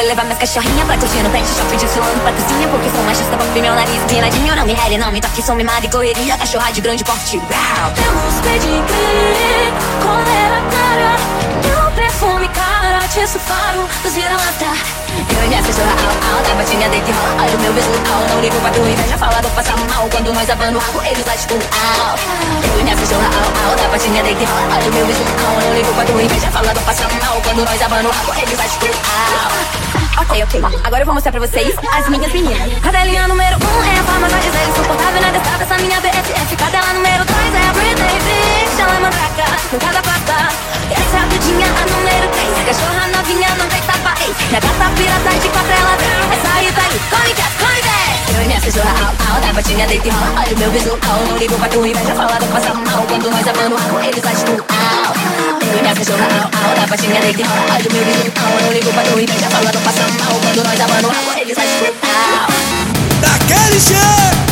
vou levar minhas cachorrinhas pra curtir no pet shop desfilando pra cozinha Porque sou machista, pra meu nariz pinadinho Não me rele, não me toque, sou mimada e correria Cachorra de grande porte, wow. Temos pedigree, colera cara? Meu perfume cara, te faro dos vira-lata. Eu e minha cachorra au, au, da patinha deita e rola Olha o meu visual, não ligo pra tua inveja Fala, vou passar mal quando nós abando o rabo Eles lá tipo, au. Eu e minha cachorra au, au, da patinha deita e rola Olha o meu visual, não ligo pra tua inveja Fala, vou passar mal quando nós abando o rabo Eles lá tipo, au Ok, ok, agora eu vou mostrar pra vocês as minhas meninas. Cadelinha número 1 um é a forma mais dizer Insuportável na destrada, essa minha BFF Cadela número 2 é a Britney Bitch Ela é mandraca, nunca dá plata Essa é a Dudinha, a número 3 Cachorra novinha, não tem tapa, ei. Minha gata pirata de quatro, ela Essa aí tá aí, au, au, da patinha deita e rola Olha o meu visual, não ligo pra tua inveja Fala, não passa mal quando nós abando o rabo Eles lá tipo, au Eu e cachorra au, au, da patinha deita e rola meu visual, não ligo pra tua inveja Fala, não passa mal quando nós abando o rabo Eles lá tipo, au Daquele jeito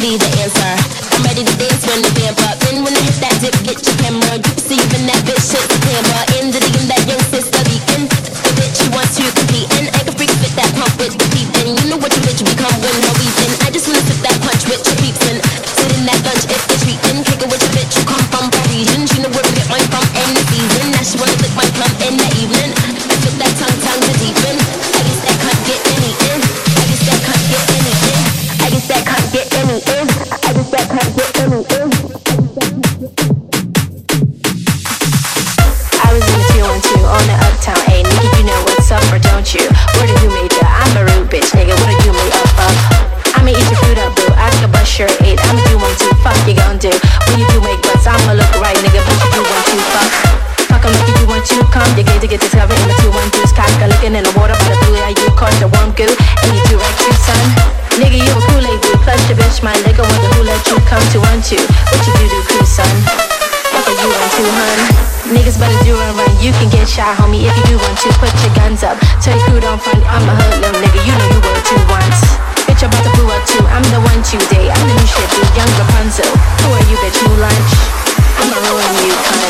be the answer. I'm ready to dance when the vamp up. Then when I hit that dip, get your camera. You can see even that bitch shit the camera. In the game, that young sister beacon. The bitch she wants to compete and I can freak fit that pump with the beat. And you know what your bitch become when her weeping. Shot, homie, if you do want to. Put your guns up. Tell your crew don't front. I'm a hoodlum, nigga. You know you were two once. Bitch, I'm about to blew up too. I'm the one today. I'm the new shit, dude. Young Rapunzel. Who are you, bitch? New lunch. I'ma ruin you.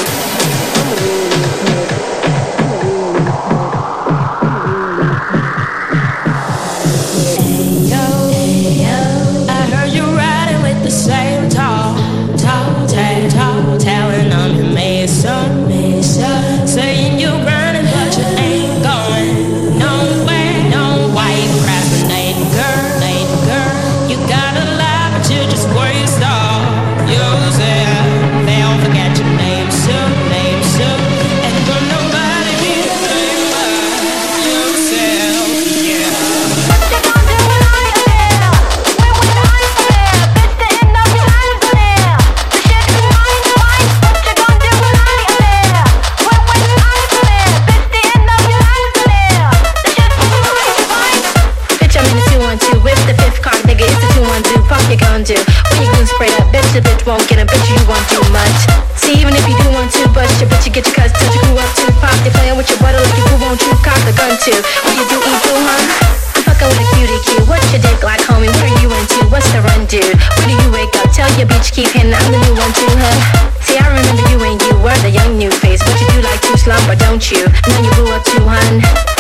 Fuck you gon' do? When you goon sprayed up, bitch, the bitch won't get a bitch, you won't do much. See, even if you do want to, bust your bitch, you get your cousin, touch your crew up too. Pop, they playing with your butter like you who won't you cock the gun too. What you do, eat too, huh? I'm fucking with a cutie cue. What's your dick like, homie? What you into? What's the run, dude? When do you wake up? Tell your bitch keep hitting. I'm the new one too, huh? See, I remember you and you were the young new face, but you do like to slumber, don't you? Now you blew up too, hun.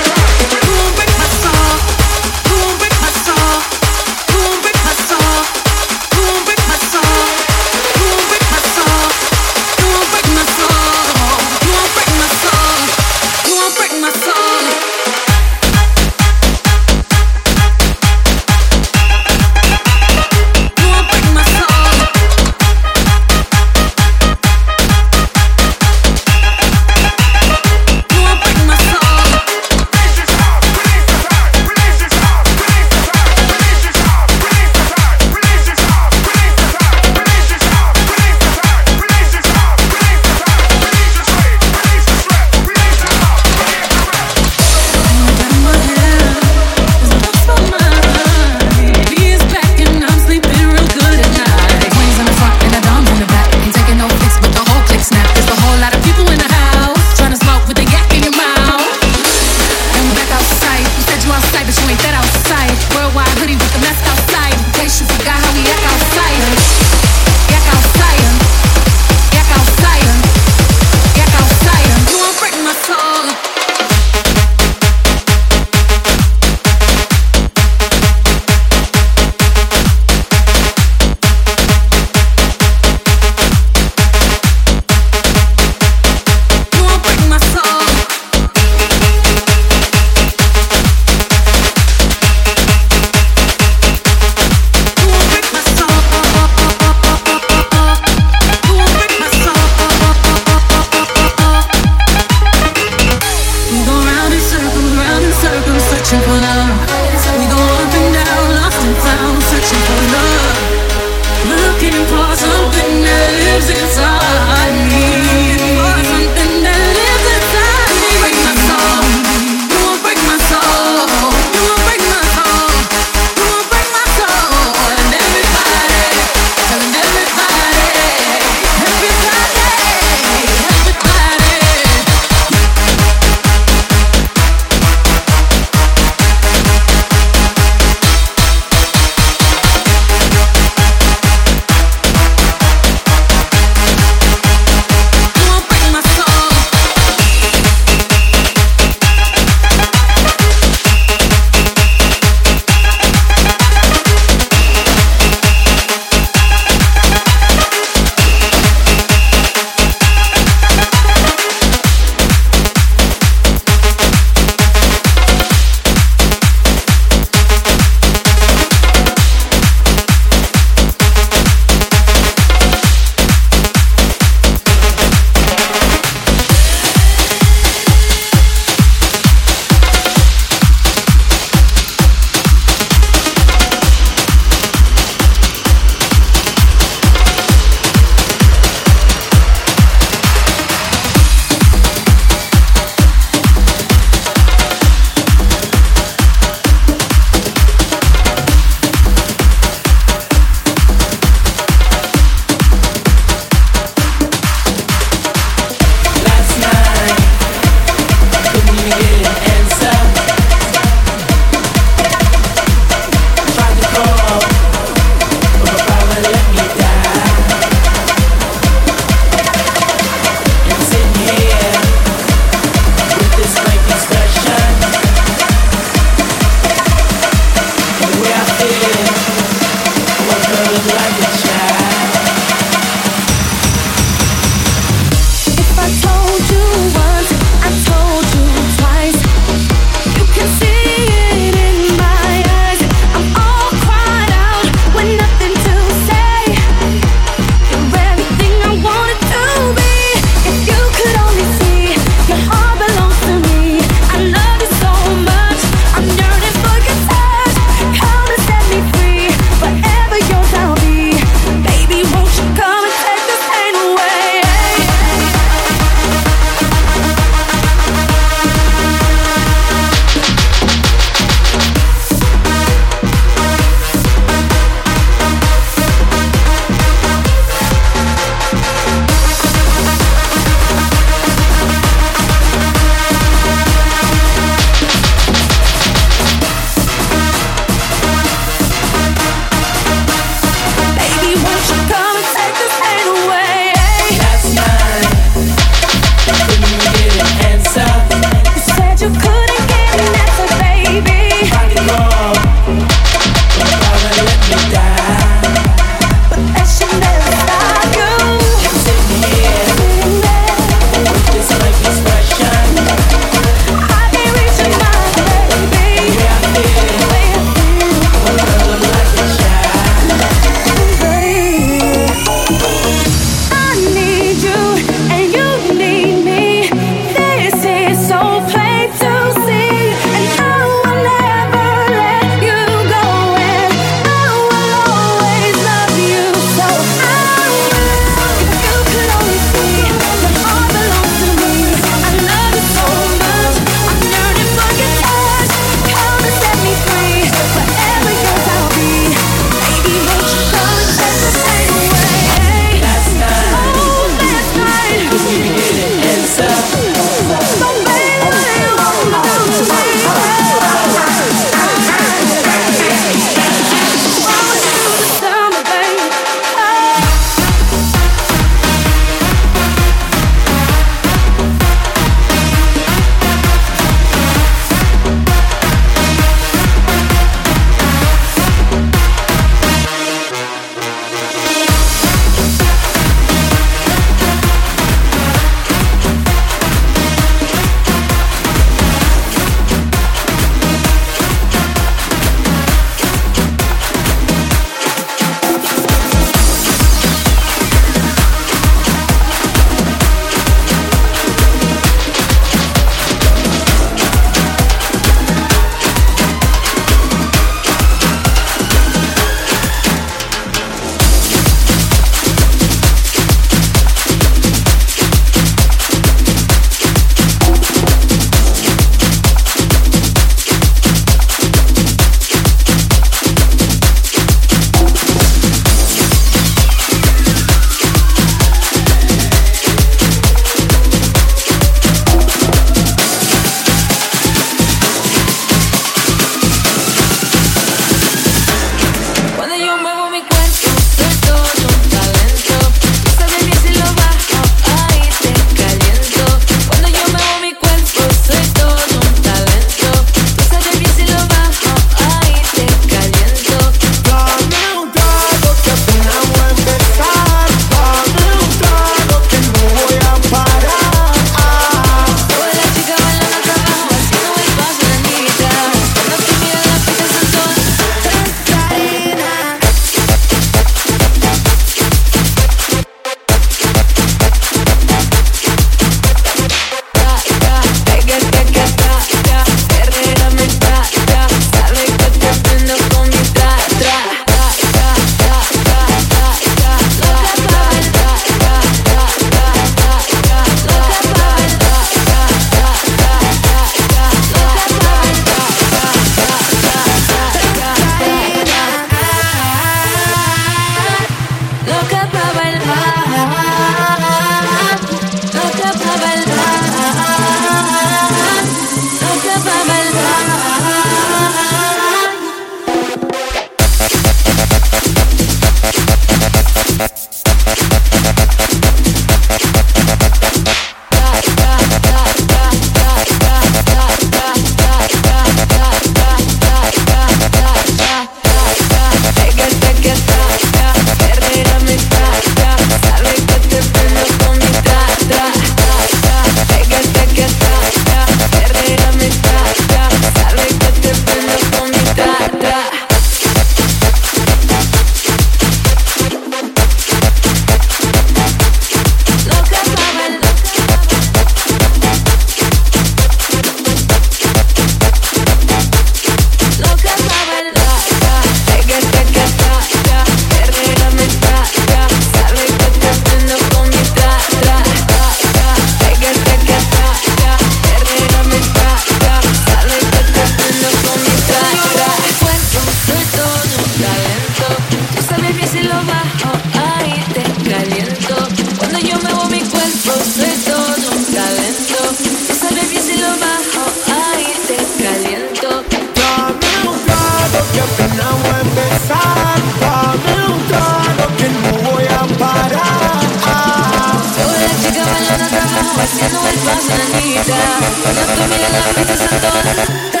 Dance,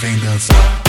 vem dançar.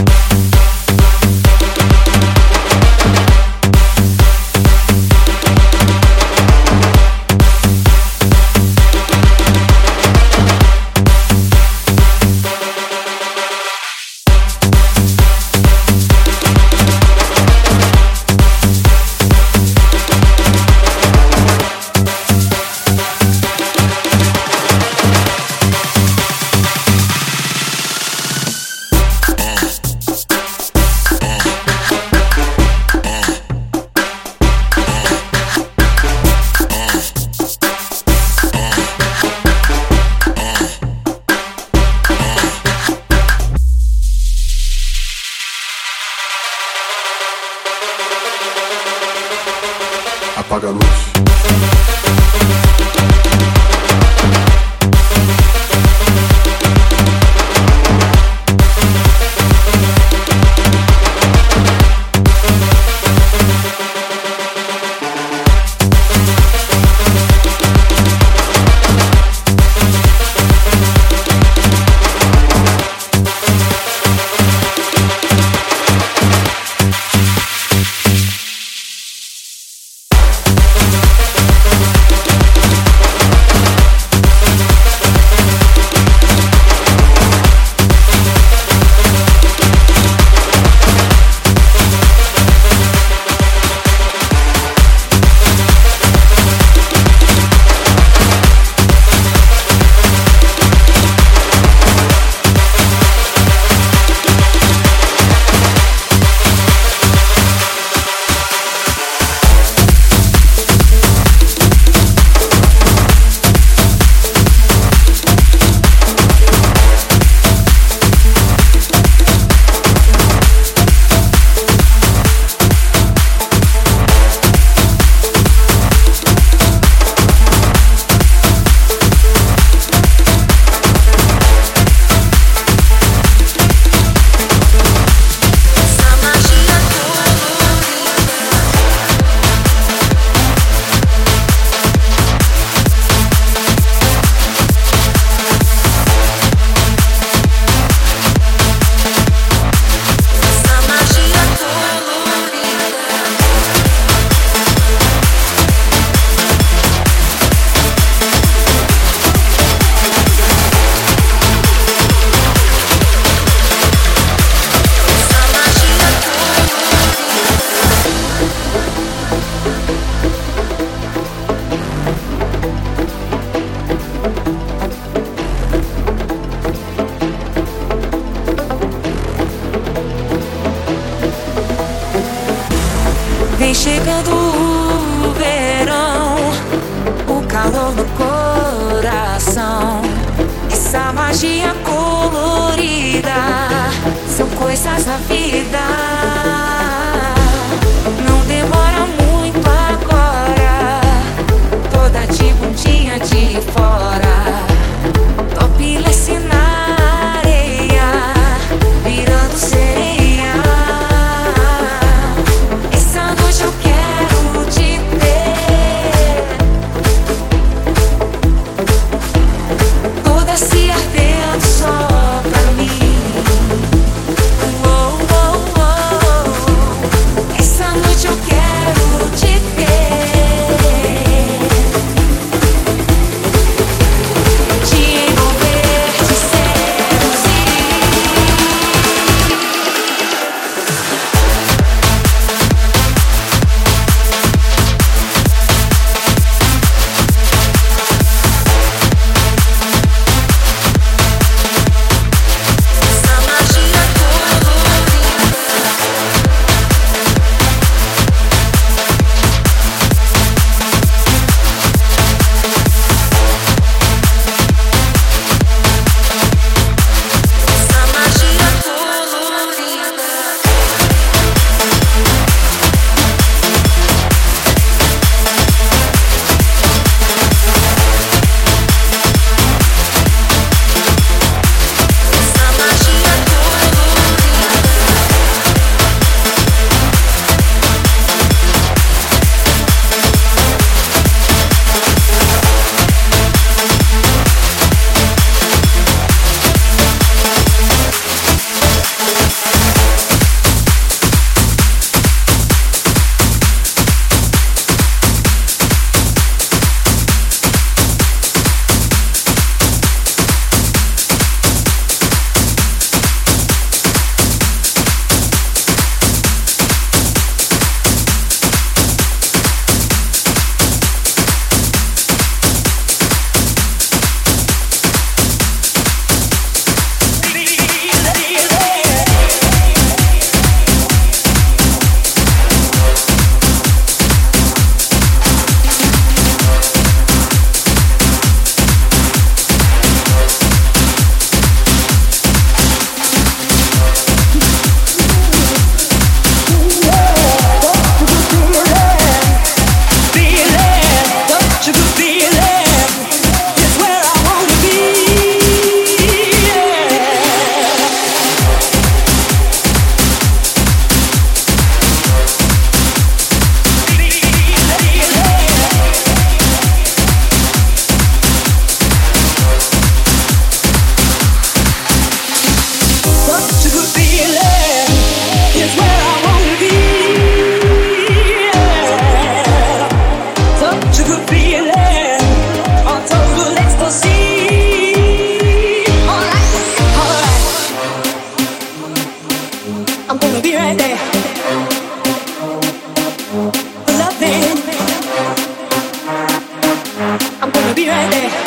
right there.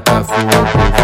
Takafua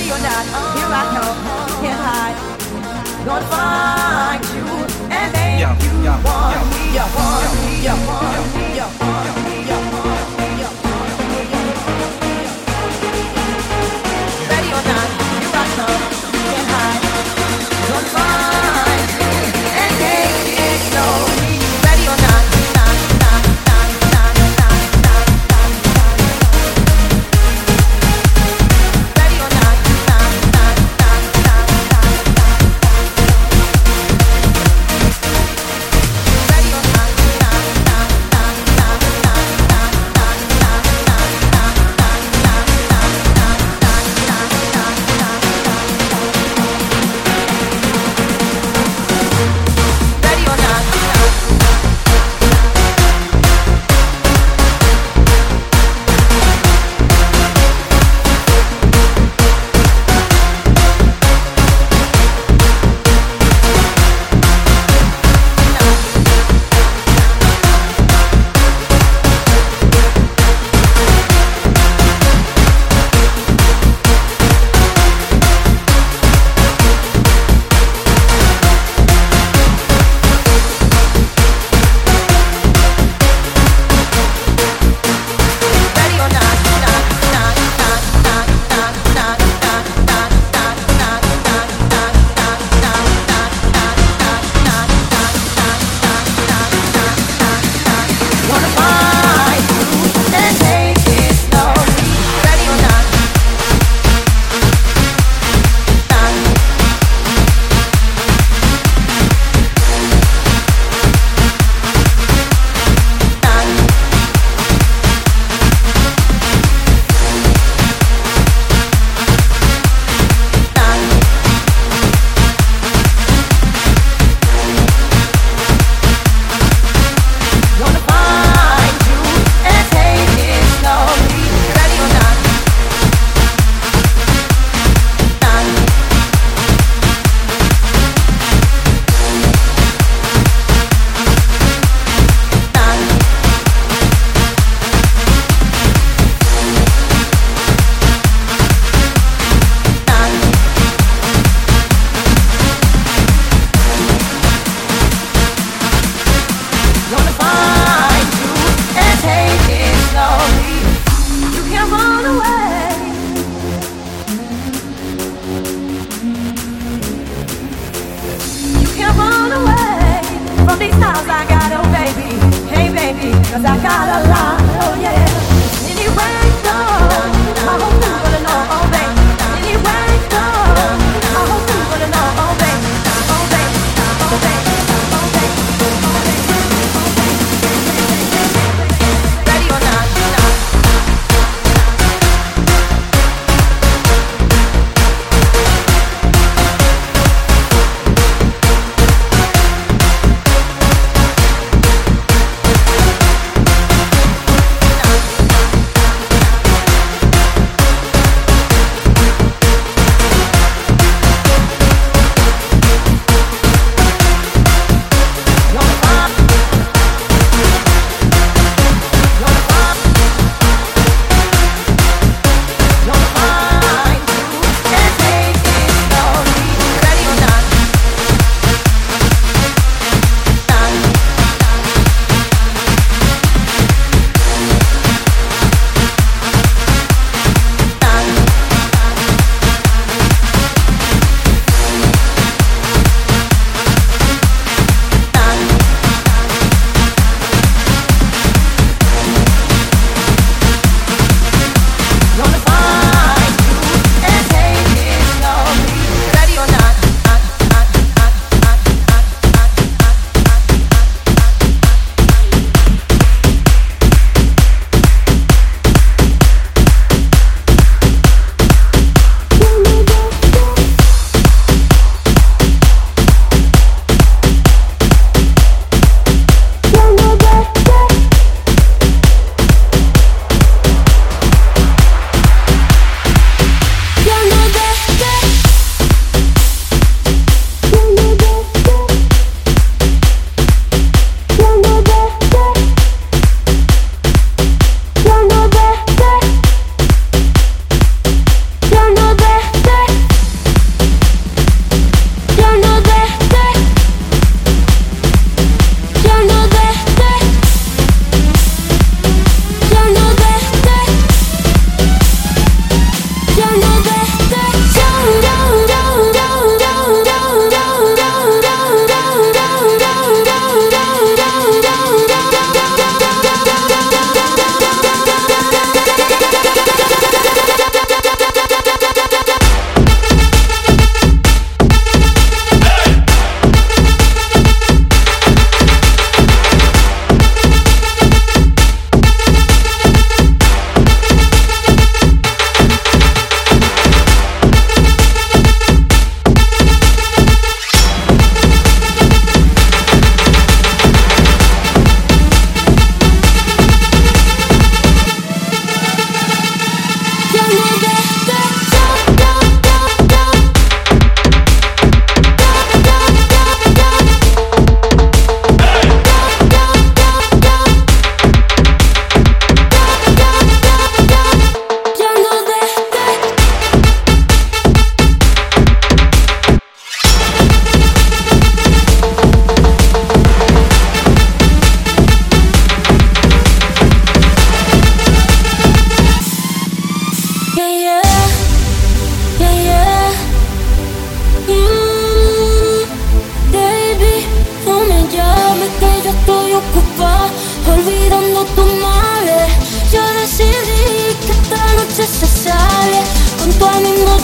ready or not, here I come, can't hide. Gonna find you and make yo, you yo, want yo, me, you want me, you want me, you want me.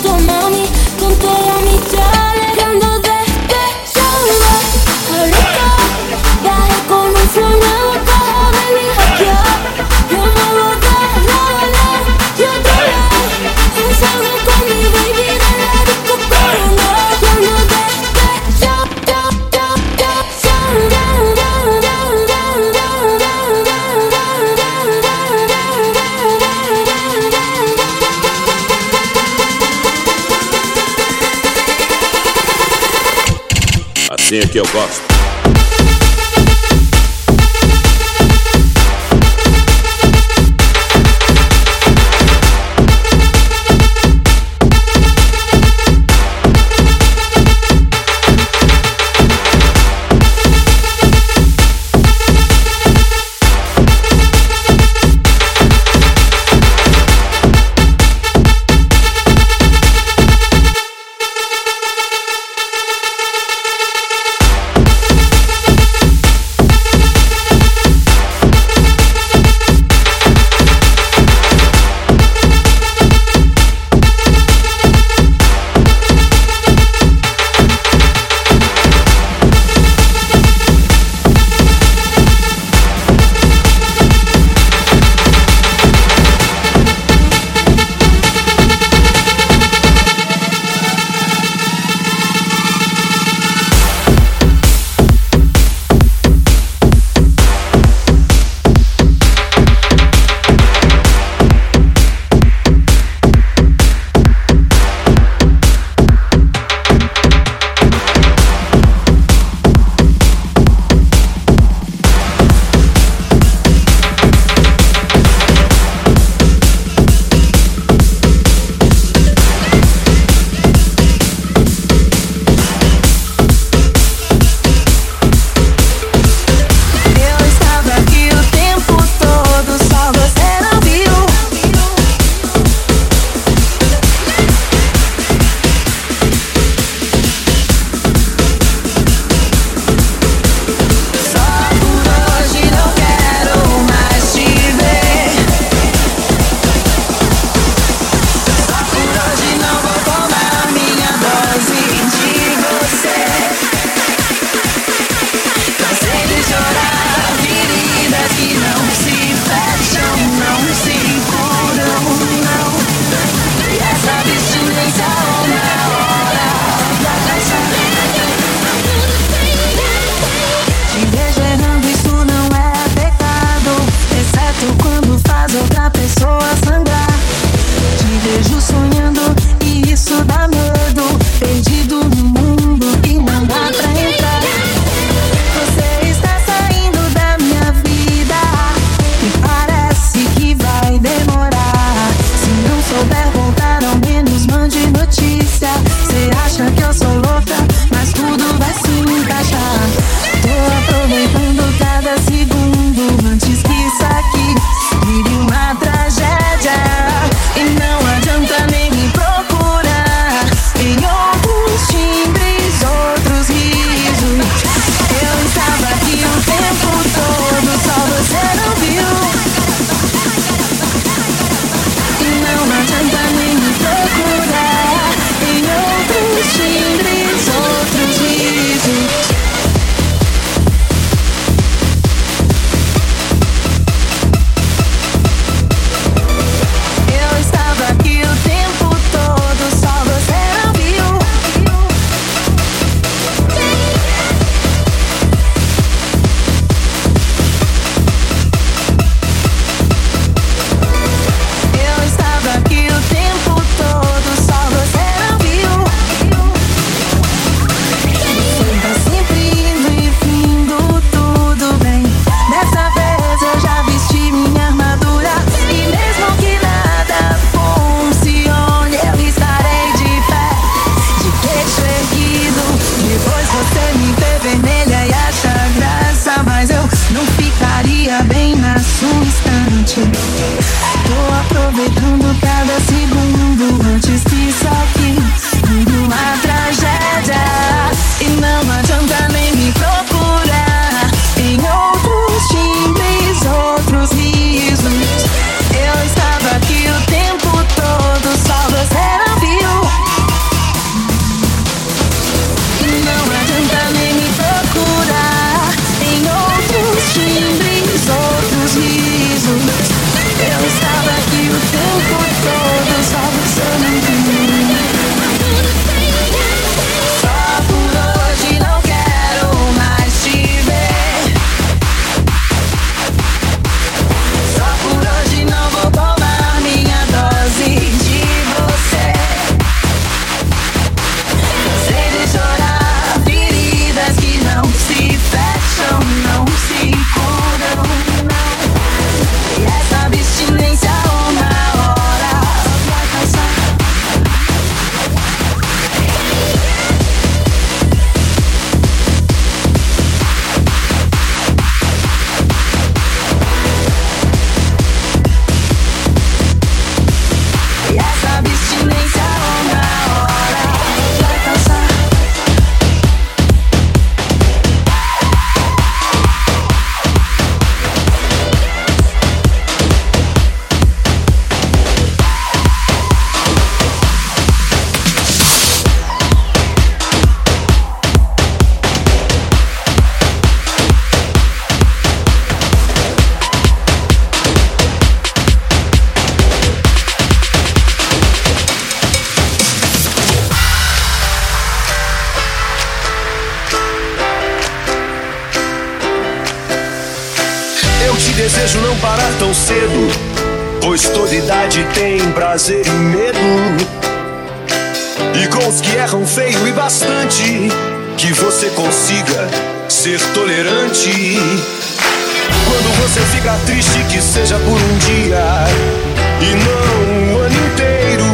tu amor Assim é que eu gosto. Desejo não parar tão cedo, pois toda idade tem prazer e medo. E com os que erram feio e bastante, que você consiga ser tolerante. Quando você fica triste, que seja por um dia e não o ano inteiro.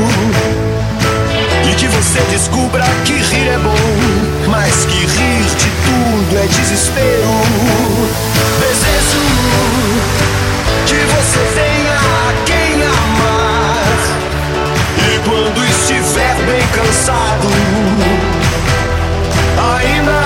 E que você descubra que rir é bom, mas que rir de tudo é desespero. Desejo cansado, ainda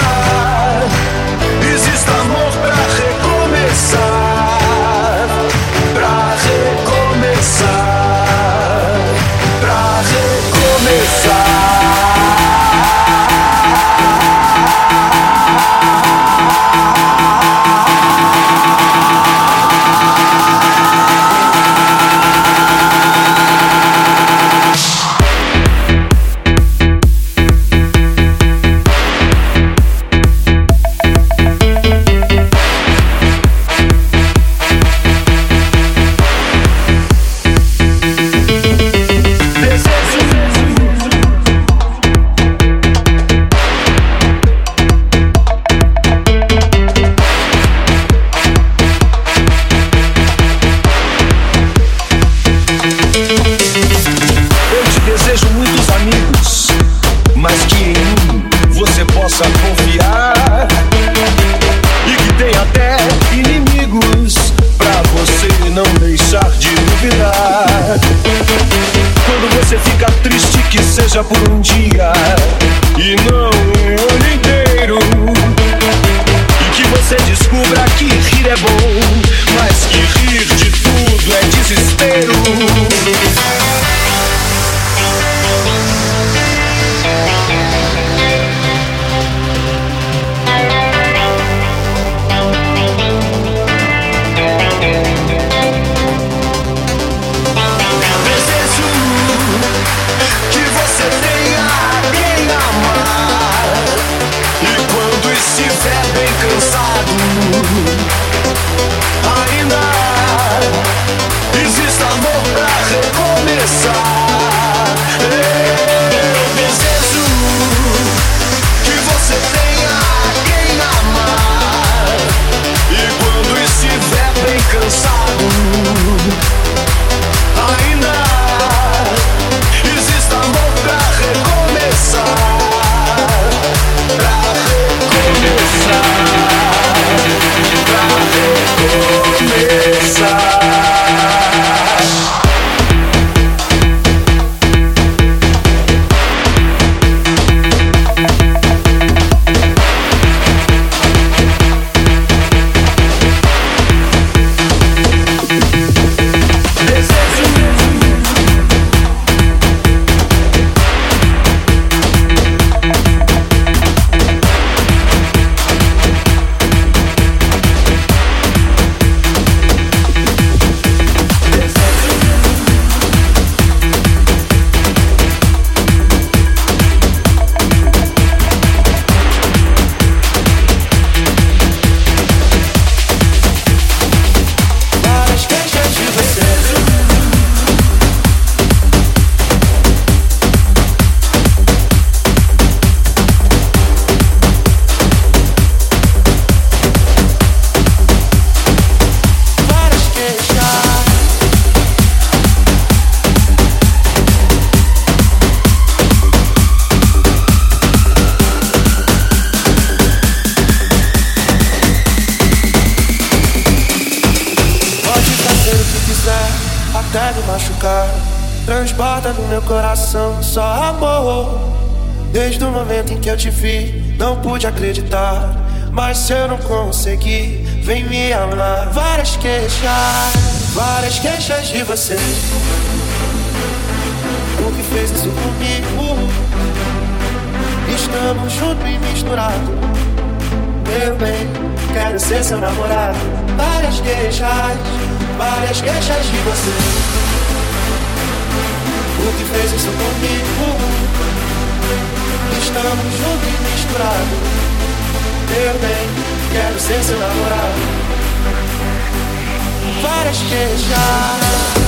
Transborda no meu coração só amor. Desde o momento em que eu te vi, não pude acreditar. Mas se eu não conseguir, vem me amar. Várias queixas, várias queixas de você. O que fez isso comigo? Estamos juntos e misturados. Meu bem, quero ser seu namorado. Várias queixas, várias queixas de você. Tudo que fez isso comigo Estamos juntos e misturados. Meu bem, quero ser seu namorado. Várias queixas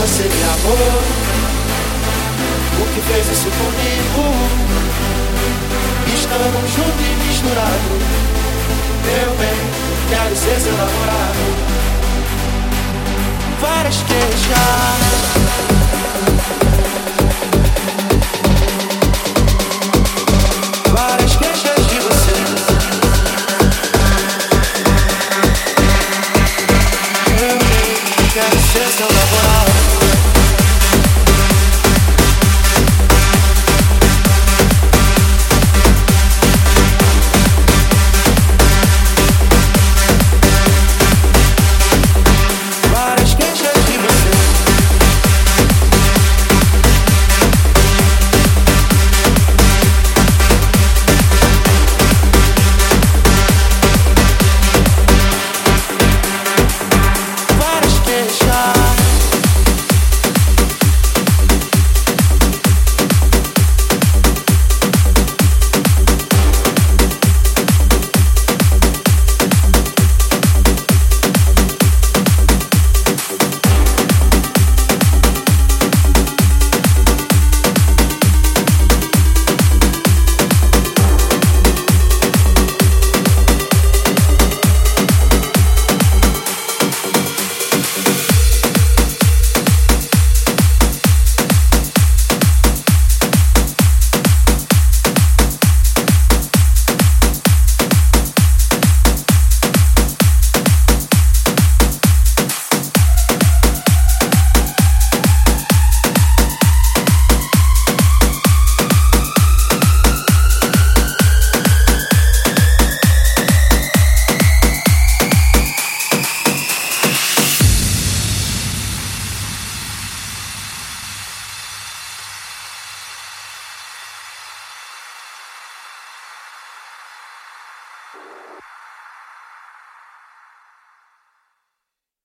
você me amou. O que fez isso comigo? Estamos juntos e misturados. Meu bem, quero ser seu namorado. Várias queixas.